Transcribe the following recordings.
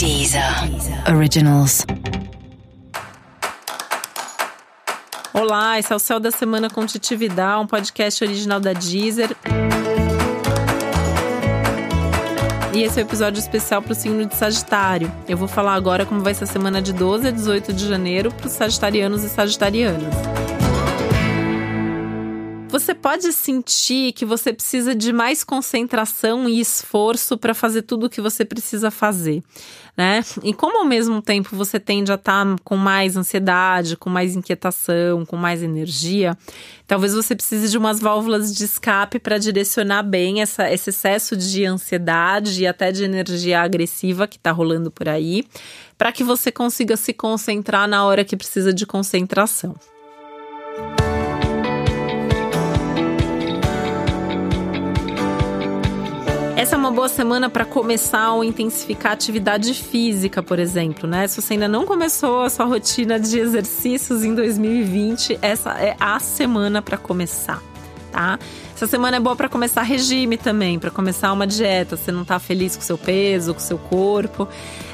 Deezer Originals. Olá, esse é o Céu da Semana com Titividade, um podcast original da Deezer. E esse é o um episódio especial para o signo de Sagitário. Eu vou falar agora como vai ser a semana de 12 a 18 de janeiro para os sagitarianos e sagitarianas. Você pode sentir que você precisa de mais concentração e esforço para fazer tudo o que você precisa fazer, né? E como ao mesmo tempo você tende a estar tá com mais ansiedade, com mais inquietação, com mais energia, talvez você precise de umas válvulas de escape para direcionar bem essa, esse excesso de ansiedade e até de energia agressiva que está rolando por aí, para que você consiga se concentrar na hora que precisa de concentração. Uma boa semana para começar ou intensificar atividade física, por exemplo, né? Se você ainda não começou a sua rotina de exercícios em 2020, essa é a semana para começar, tá? Essa semana é boa para começar regime também, para começar uma dieta. Você não tá feliz com seu peso, com seu corpo,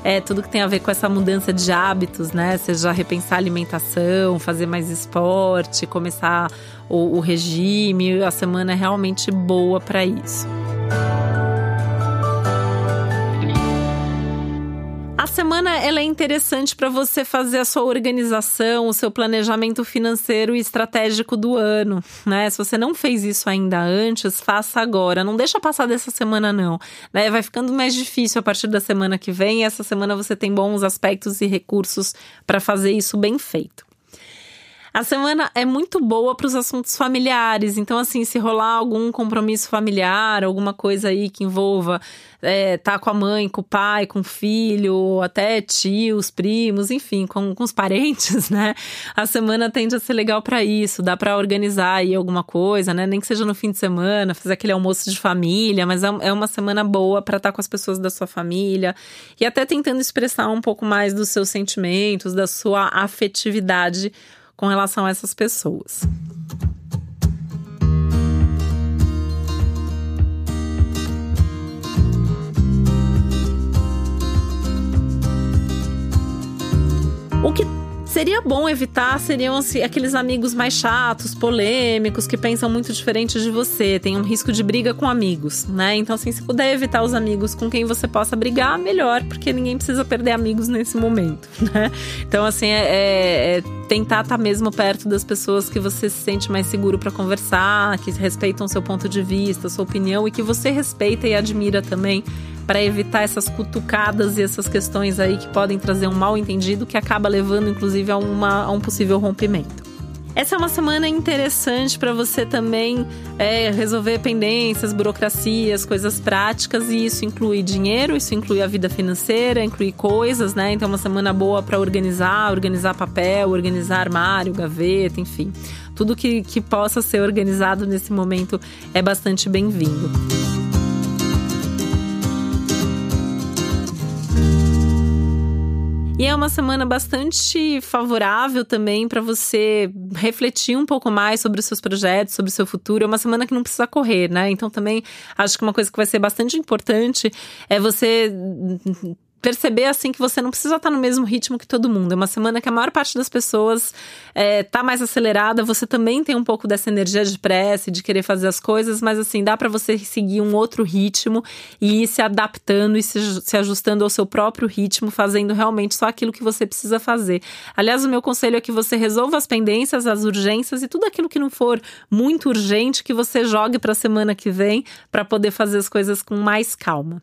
é tudo que tem a ver com essa mudança de hábitos, né? Seja repensar a alimentação, fazer mais esporte, começar o, o regime. A semana é realmente boa para isso. Semana ela é interessante para você fazer a sua organização, o seu planejamento financeiro e estratégico do ano, né? Se você não fez isso ainda antes, faça agora. Não deixa passar dessa semana não, né? Vai ficando mais difícil a partir da semana que vem. essa semana você tem bons aspectos e recursos para fazer isso bem feito. A semana é muito boa para os assuntos familiares. Então, assim, se rolar algum compromisso familiar, alguma coisa aí que envolva é, tá com a mãe, com o pai, com o filho, até tios, primos, enfim, com, com os parentes, né? A semana tende a ser legal para isso. Dá para organizar aí alguma coisa, né? Nem que seja no fim de semana, fazer aquele almoço de família, mas é, é uma semana boa para estar tá com as pessoas da sua família e até tentando expressar um pouco mais dos seus sentimentos, da sua afetividade com relação a essas pessoas. O que seria bom evitar seriam aqueles amigos mais chatos, polêmicos, que pensam muito diferente de você, tem um risco de briga com amigos, né? Então, assim, se puder evitar os amigos com quem você possa brigar, melhor, porque ninguém precisa perder amigos nesse momento, né? Então, assim, é, é, é tentar estar tá mesmo perto das pessoas que você se sente mais seguro para conversar, que respeitam seu ponto de vista, sua opinião e que você respeita e admira também para evitar essas cutucadas e essas questões aí que podem trazer um mal entendido que acaba levando inclusive a, uma, a um possível rompimento. Essa é uma semana interessante para você também é, resolver pendências, burocracias, coisas práticas, e isso inclui dinheiro, isso inclui a vida financeira, inclui coisas, né? Então, é uma semana boa para organizar, organizar papel, organizar armário, gaveta, enfim. Tudo que, que possa ser organizado nesse momento é bastante bem-vindo. E é uma semana bastante favorável também para você refletir um pouco mais sobre os seus projetos, sobre o seu futuro. É uma semana que não precisa correr, né? Então também acho que uma coisa que vai ser bastante importante é você perceber assim que você não precisa estar no mesmo ritmo que todo mundo. É uma semana que a maior parte das pessoas é, tá mais acelerada. Você também tem um pouco dessa energia de pressa, de querer fazer as coisas, mas assim dá para você seguir um outro ritmo e ir se adaptando e se, se ajustando ao seu próprio ritmo, fazendo realmente só aquilo que você precisa fazer. Aliás, o meu conselho é que você resolva as pendências, as urgências e tudo aquilo que não for muito urgente que você jogue para a semana que vem para poder fazer as coisas com mais calma.